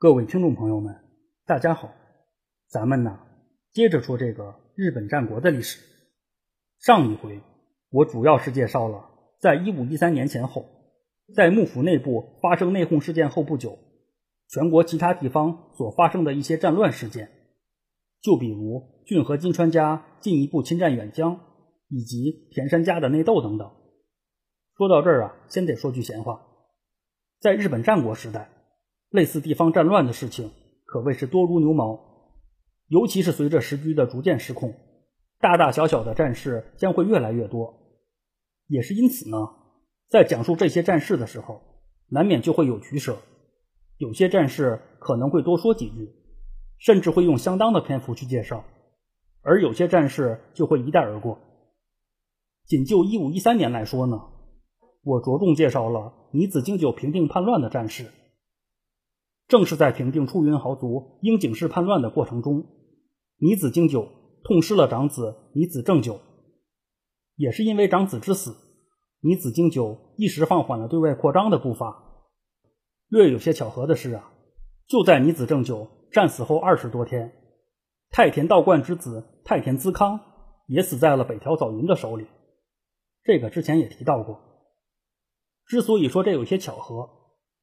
各位听众朋友们，大家好，咱们呢接着说这个日本战国的历史。上一回我主要是介绍了，在一五一三年前后，在幕府内部发生内讧事件后不久，全国其他地方所发生的一些战乱事件，就比如骏河金川家进一步侵占远江，以及田山家的内斗等等。说到这儿啊，先得说句闲话，在日本战国时代。类似地方战乱的事情可谓是多如牛毛，尤其是随着时局的逐渐失控，大大小小的战事将会越来越多。也是因此呢，在讲述这些战事的时候，难免就会有取舍，有些战事可能会多说几句，甚至会用相当的篇幅去介绍，而有些战事就会一带而过。仅就一五一三年来说呢，我着重介绍了尼子经久平定叛乱的战事。正是在平定出云豪族樱井氏叛乱的过程中，尼子经久痛失了长子尼子正久。也是因为长子之死，尼子经久一时放缓了对外扩张的步伐。略有些巧合的是啊，就在尼子正久战死后二十多天，太田道观之子太田资康也死在了北条早云的手里。这个之前也提到过。之所以说这有些巧合，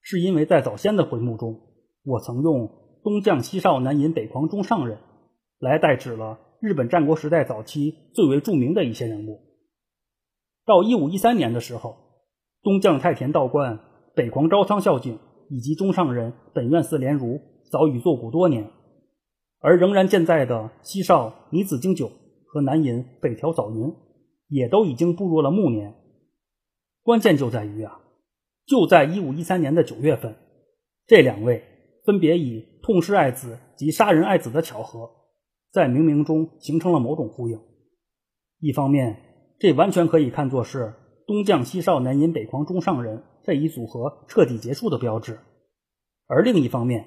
是因为在早先的回目中。我曾用东将西少南引北狂中上人来代指了日本战国时代早期最为著名的一些人物。到一五一三年的时候，东将太田道观、北狂朝仓孝景以及中上人本院寺莲如早已作古多年，而仍然健在的西少尼子经久和南引北条早云也都已经步入了暮年。关键就在于啊，就在一五一三年的九月份，这两位。分别以痛失爱子及杀人爱子的巧合，在冥冥中形成了某种呼应。一方面，这完全可以看作是东将西少南引北狂中上人这一组合彻底结束的标志；而另一方面，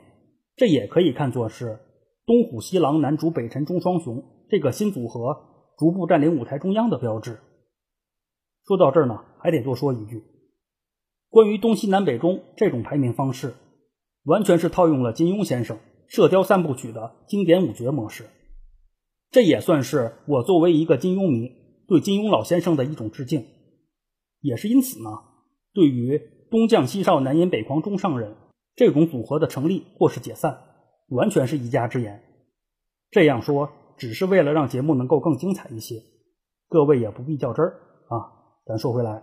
这也可以看作是东虎西狼南主北辰中双雄这个新组合逐步占领舞台中央的标志。说到这儿呢，还得多说一句，关于东西南北中这种排名方式。完全是套用了金庸先生《射雕三部曲》的经典五绝模式，这也算是我作为一个金庸迷对金庸老先生的一种致敬。也是因此呢，对于东将西少南引北狂中上人这种组合的成立或是解散，完全是一家之言。这样说只是为了让节目能够更精彩一些，各位也不必较真儿啊。咱说回来，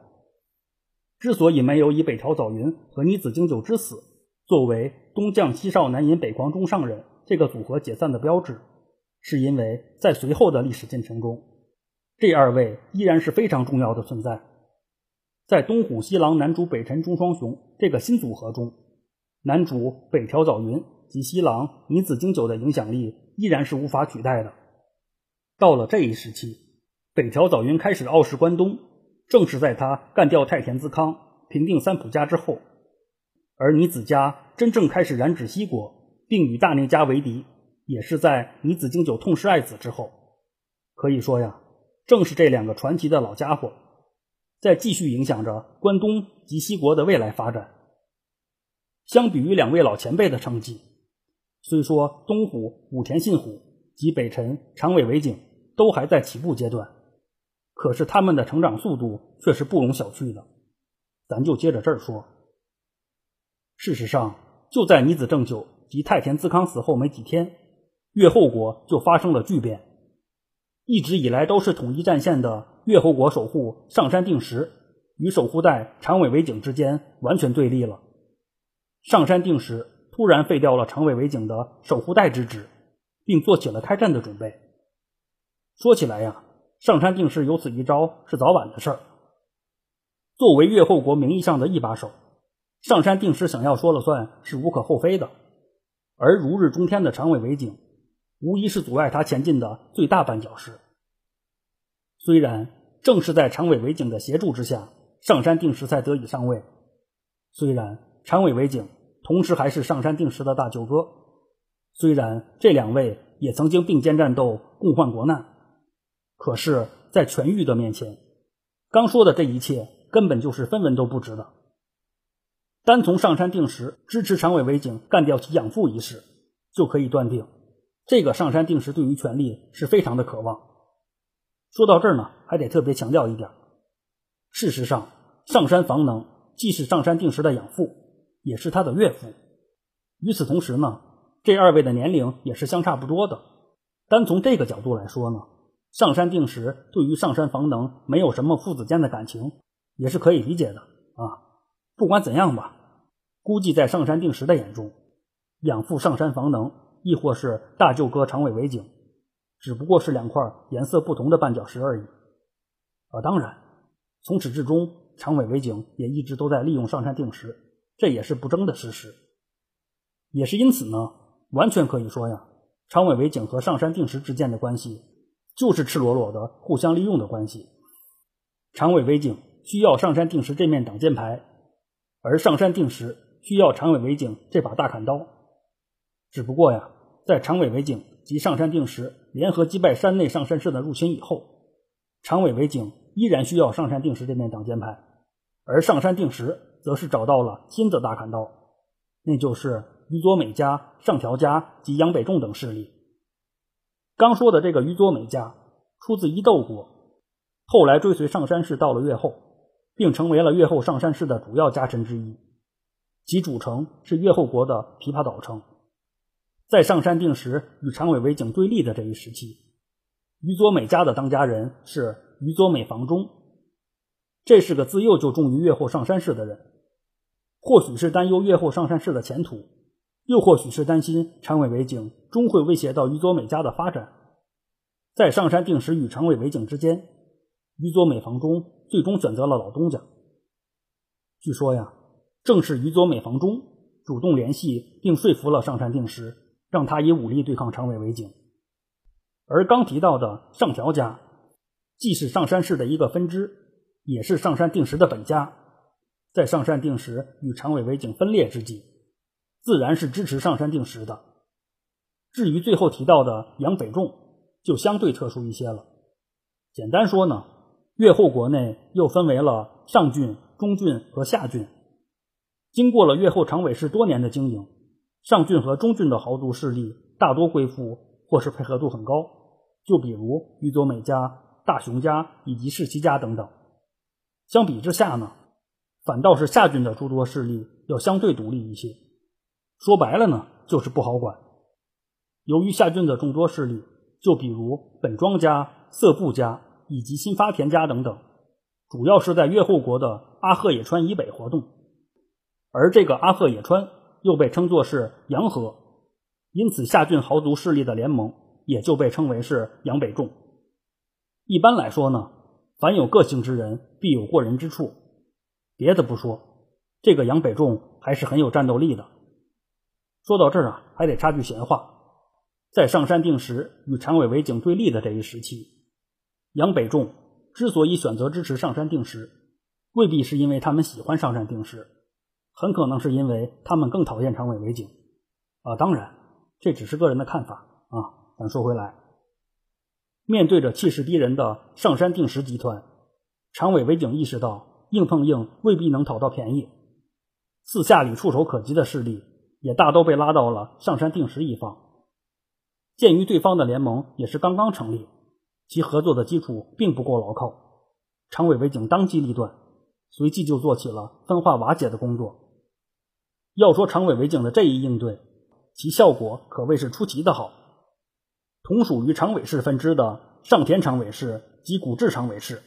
之所以没有以北条早云和尼子经久之死。作为东将西少南引北狂中上人这个组合解散的标志，是因为在随后的历史进程中，这二位依然是非常重要的存在。在东虎西狼男主北辰中双雄这个新组合中，男主北条早云及西狼女子经久的影响力依然是无法取代的。到了这一时期，北条早云开始傲视关东，正是在他干掉太田资康、平定三浦家之后。而尼子家真正开始染指西国，并与大内家为敌，也是在尼子经久痛失爱子之后。可以说呀，正是这两个传奇的老家伙，在继续影响着关东及西国的未来发展。相比于两位老前辈的成绩，虽说东虎武田信虎及北辰长尾为景都还在起步阶段，可是他们的成长速度却是不容小觑的。咱就接着这儿说。事实上，就在尼子正久及太田资康死后没几天，越后国就发生了巨变。一直以来都是统一战线的越后国守护上山定时与守护代长尾为景之间完全对立了。上山定时突然废掉了长尾为景的守护代之职，并做起了开战的准备。说起来呀，上山定时有此一招是早晚的事儿。作为越后国名义上的一把手。上山定时想要说了算是无可厚非的，而如日中天的长尾为景，无疑是阻碍他前进的最大绊脚石。虽然正是在长尾为景的协助之下，上山定时才得以上位。虽然长尾为景同时还是上山定时的大舅哥，虽然这两位也曾经并肩战斗，共患国难，可是，在全域的面前，刚说的这一切根本就是分文都不值的。单从上山定时支持长尾为景干掉其养父一事，就可以断定，这个上山定时对于权力是非常的渴望。说到这儿呢，还得特别强调一点，事实上，上山房能既是上山定时的养父，也是他的岳父。与此同时呢，这二位的年龄也是相差不多的。单从这个角度来说呢，上山定时对于上山房能没有什么父子间的感情，也是可以理解的啊。不管怎样吧。估计在上山定时的眼中，养父上山房能，亦或是大舅哥长尾为景，只不过是两块颜色不同的绊脚石而已。啊，当然，从始至终，长尾为景也一直都在利用上山定时，这也是不争的事实。也是因此呢，完全可以说呀，长尾为景和上山定时之间的关系，就是赤裸裸的互相利用的关系。长尾为景需要上山定时这面挡箭牌，而上山定时。需要长尾为景这把大砍刀，只不过呀，在长尾为景及上山定时联合击败山内上山氏的入侵以后，长尾为景依然需要上山定时这面挡箭牌，而上山定时则是找到了新的大砍刀，那就是于佐美家、上条家及杨北仲等势力。刚说的这个于佐美家出自伊豆国，后来追随上山氏到了越后，并成为了越后上山氏的主要家臣之一。其主城是越后国的琵琶岛城，在上山定时与长尾为景对立的这一时期，于佐美家的当家人是于佐美房中，这是个自幼就忠于越后上山氏的人，或许是担忧越后上山氏的前途，又或许是担心长尾为景终会威胁到于佐美家的发展，在上山定时与长尾为景之间，于佐美房中最终选择了老东家。据说呀。正是于佐美房中主动联系并说服了上山定时，让他以武力对抗长尾为景。而刚提到的上条家，既是上山氏的一个分支，也是上山定时的本家。在上山定时与长尾为景分裂之际，自然是支持上山定时的。至于最后提到的杨北仲，就相对特殊一些了。简单说呢，越后国内又分为了上郡、中郡和下郡。经过了越后长尾氏多年的经营，上郡和中郡的豪族势力大多归附或是配合度很高。就比如宇佐美家、大雄家以及世袭家等等。相比之下呢，反倒是下郡的诸多势力要相对独立一些。说白了呢，就是不好管。由于下郡的众多势力，就比如本庄家、色部家以及新发田家等等，主要是在越后国的阿贺野川以北活动。而这个阿贺野川又被称作是洋河，因此下郡豪族势力的联盟也就被称为是洋北众。一般来说呢，凡有个性之人，必有过人之处。别的不说，这个洋北众还是很有战斗力的。说到这儿啊，还得插句闲话：在上山定时与长尾为景对立的这一时期，洋北众之所以选择支持上山定时，未必是因为他们喜欢上山定时。很可能是因为他们更讨厌长尾为景，啊，当然这只是个人的看法啊。咱说回来，面对着气势逼人的上山定时集团，长尾为景意识到硬碰硬未必能讨到便宜，四下里触手可及的势力也大都被拉到了上山定时一方。鉴于对方的联盟也是刚刚成立，其合作的基础并不够牢靠，长尾为景当机立断，随即就做起了分化瓦解的工作。要说长尾为景的这一应对，其效果可谓是出奇的好。同属于长尾氏分支的上田长尾氏及古治长尾氏，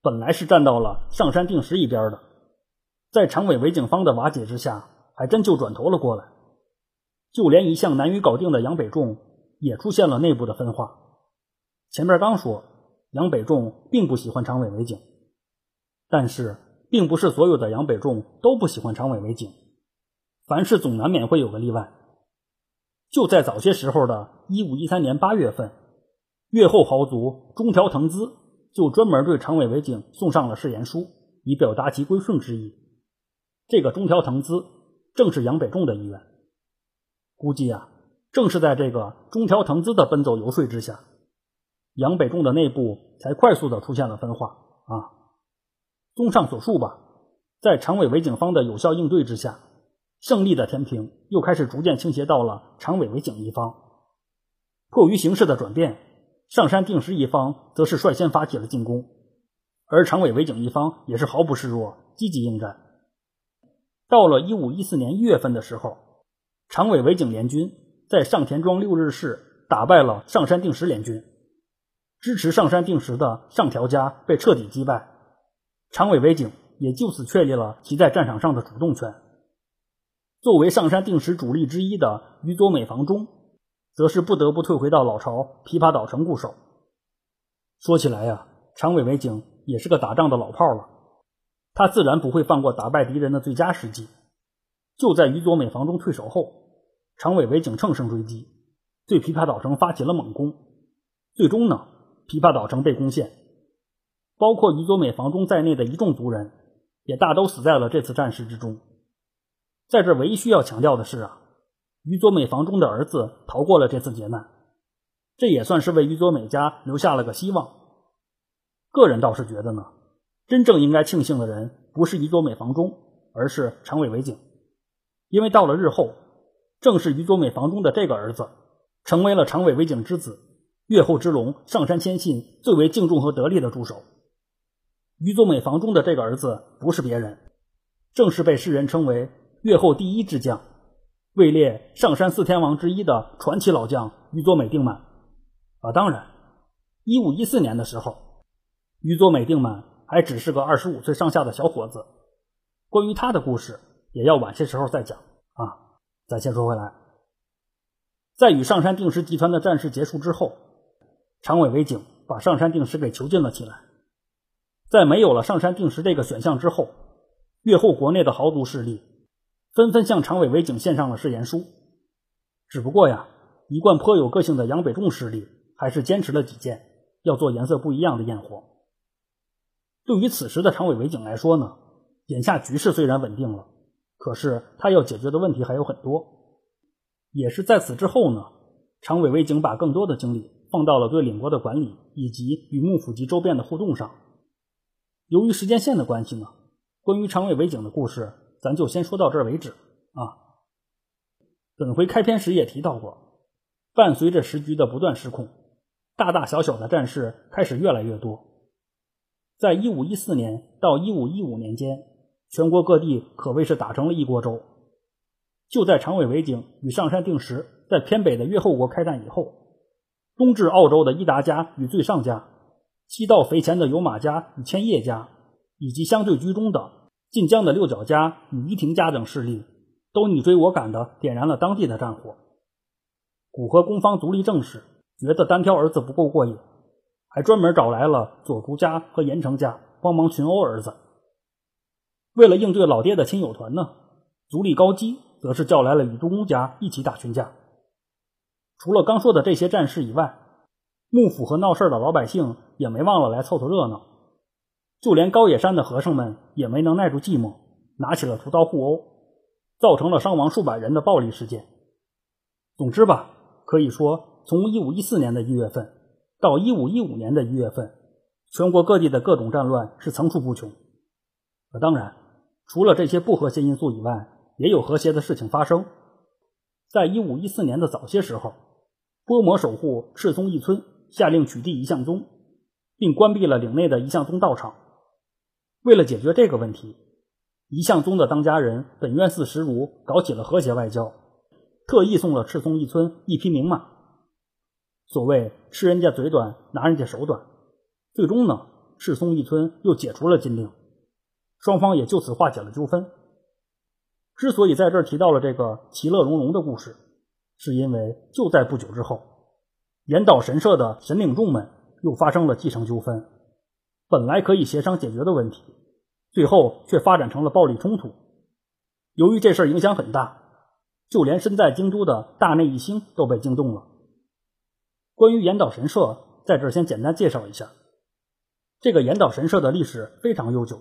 本来是站到了上山定时一边的，在长尾为景方的瓦解之下，还真就转头了过来。就连一向难于搞定的杨北仲，也出现了内部的分化。前面刚说杨北仲并不喜欢长尾为景，但是并不是所有的杨北仲都不喜欢长尾为景。凡事总难免会有个例外。就在早些时候的一五一三年八月份，越后豪族中条藤资就专门对长尾为景送上了誓言书，以表达其归顺之意。这个中条藤资正是杨北仲的一员。估计啊，正是在这个中条藤资的奔走游说之下，杨北仲的内部才快速的出现了分化啊。综上所述吧。在长尾维景方的有效应对之下，胜利的天平又开始逐渐倾斜到了长尾为景一方。迫于形势的转变，上山定时一方则是率先发起了进攻，而长尾为景一方也是毫不示弱，积极应战。到了一五一四年一月份的时候，长尾为景联军在上田庄六日市打败了上山定时联军，支持上山定时的上条家被彻底击败，长尾为景。也就此确立了其在战场上的主动权。作为上山定时主力之一的宇佐美房中，则是不得不退回到老巢琵琶岛城固守。说起来呀，长尾为景也是个打仗的老炮了，他自然不会放过打败敌人的最佳时机。就在宇佐美房中退守后，长尾为景乘胜追击，对琵琶岛城发起了猛攻。最终呢，琵琶岛城被攻陷，包括宇佐美房中在内的一众族人。也大都死在了这次战事之中。在这唯一需要强调的是啊，于佐美房中的儿子逃过了这次劫难，这也算是为于佐美家留下了个希望。个人倒是觉得呢，真正应该庆幸的人不是于佐美房中，而是长尾为景，因为到了日后，正是于佐美房中的这个儿子，成为了长尾为景之子越后之龙上山谦信最为敬重和得力的助手。于佐美房中的这个儿子不是别人，正是被世人称为越后第一之将，位列上山四天王之一的传奇老将宇佐美定满。啊，当然，一五一四年的时候，宇佐美定满还只是个二十五岁上下的小伙子。关于他的故事，也要晚些时候再讲啊。咱先说回来，在与上山定时集团的战事结束之后，长尾为景把上山定时给囚禁了起来。在没有了上山定时这个选项之后，越后国内的豪族势力纷纷向长尾为景献上了誓言书。只不过呀，一贯颇有个性的杨北仲势力还是坚持了己见，要做颜色不一样的焰火。对于此时的长尾为景来说呢，眼下局势虽然稳定了，可是他要解决的问题还有很多。也是在此之后呢，长尾为景把更多的精力放到了对领国的管理以及与幕府及周边的互动上。由于时间线的关系呢，关于长尾为景的故事，咱就先说到这儿为止啊。本回开篇时也提到过，伴随着时局的不断失控，大大小小的战事开始越来越多。在一五一四年到一五一五年间，全国各地可谓是打成了一锅粥。就在长尾为景与上山定时在偏北的越后国开战以后，东至澳洲的伊达家与最上家。西到肥前的有马家与千叶家，以及相对居中的晋江的六角家与伊庭家等势力，都你追我赶的点燃了当地的战火。古河公方足利政氏觉得单挑儿子不够过瘾，还专门找来了佐竹家和岩城家帮忙群殴儿子。为了应对老爹的亲友团呢，足利高基则是叫来了宇都宫家一起打群架。除了刚说的这些战事以外，幕府和闹事的老百姓也没忘了来凑凑热闹，就连高野山的和尚们也没能耐住寂寞，拿起了屠刀互殴，造成了伤亡数百人的暴力事件。总之吧，可以说从一五一四年的一月份到一五一五年的一月份，全国各地的各种战乱是层出不穷。当然，除了这些不和谐因素以外，也有和谐的事情发生。在一五一四年的早些时候，波摩守护赤松一村。下令取缔一向宗，并关闭了岭内的一向宗道场。为了解决这个问题，一向宗的当家人本愿寺石如搞起了和谐外交，特意送了赤松一村一匹名马。所谓吃人家嘴短，拿人家手短。最终呢，赤松一村又解除了禁令，双方也就此化解了纠纷。之所以在这儿提到了这个其乐融融的故事，是因为就在不久之后。岩岛神社的神领众们又发生了继承纠纷，本来可以协商解决的问题，最后却发展成了暴力冲突。由于这事儿影响很大，就连身在京都的大内义兴都被惊动了。关于岩岛神社，在这儿先简单介绍一下。这个岩岛神社的历史非常悠久，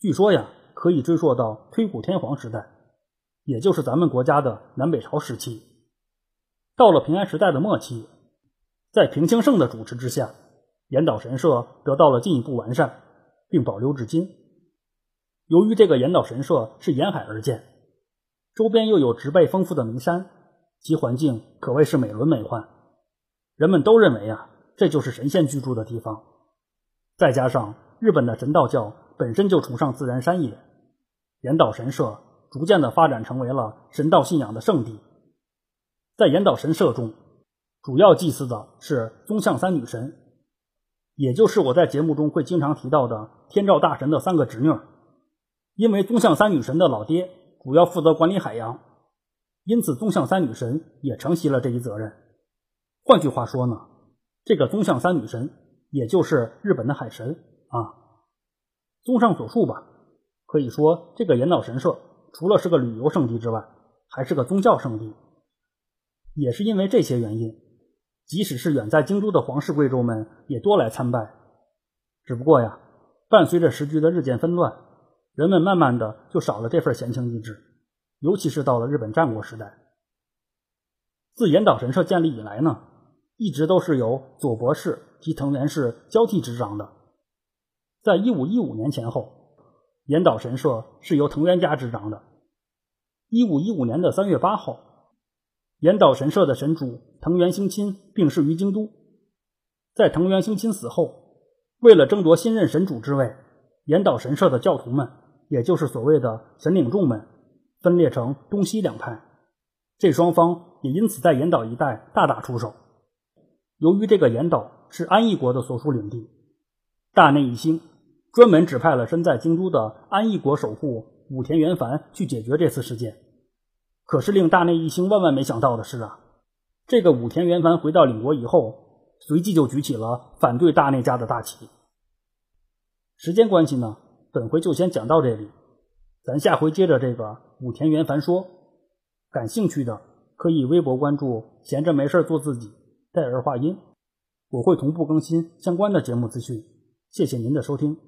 据说呀，可以追溯到推古天皇时代，也就是咱们国家的南北朝时期。到了平安时代的末期。在平清盛的主持之下，岩岛神社得到了进一步完善，并保留至今。由于这个岩岛神社是沿海而建，周边又有植被丰富的名山，其环境可谓是美轮美奂。人们都认为啊，这就是神仙居住的地方。再加上日本的神道教本身就崇尚自然山野，岩岛神社逐渐的发展成为了神道信仰的圣地。在岩岛神社中，主要祭祀的是宗像三女神，也就是我在节目中会经常提到的天照大神的三个侄女。因为宗像三女神的老爹主要负责管理海洋，因此宗像三女神也承袭了这一责任。换句话说呢，这个宗像三女神也就是日本的海神啊。综上所述吧，可以说这个岩岛神社除了是个旅游胜地之外，还是个宗教圣地。也是因为这些原因，即使是远在京都的皇室贵胄们也多来参拜。只不过呀，伴随着时局的日渐纷乱。人们慢慢的就少了这份闲情逸致，尤其是到了日本战国时代。自岩岛神社建立以来呢，一直都是由佐博士及藤原氏交替执掌的。在一五一五年前后，岩岛神社是由藤原家执掌的。一五一五年的三月八号，岩岛神社的神主藤原兴亲病逝于京都。在藤原兴亲死后，为了争夺新任神主之位，岩岛神社的教徒们。也就是所谓的神领众们分裂成东西两派，这双方也因此在岩岛一带大打出手。由于这个岩岛是安艺国的所属领地，大内义兴专门指派了身在京都的安艺国守护武田元繁去解决这次事件。可是令大内义兴万万没想到的是啊，这个武田元繁回到领国以后，随即就举起了反对大内家的大旗。时间关系呢？本回就先讲到这里，咱下回接着这个武田元繁说。感兴趣的可以微博关注“闲着没事做自己”，戴尔话音，我会同步更新相关的节目资讯。谢谢您的收听。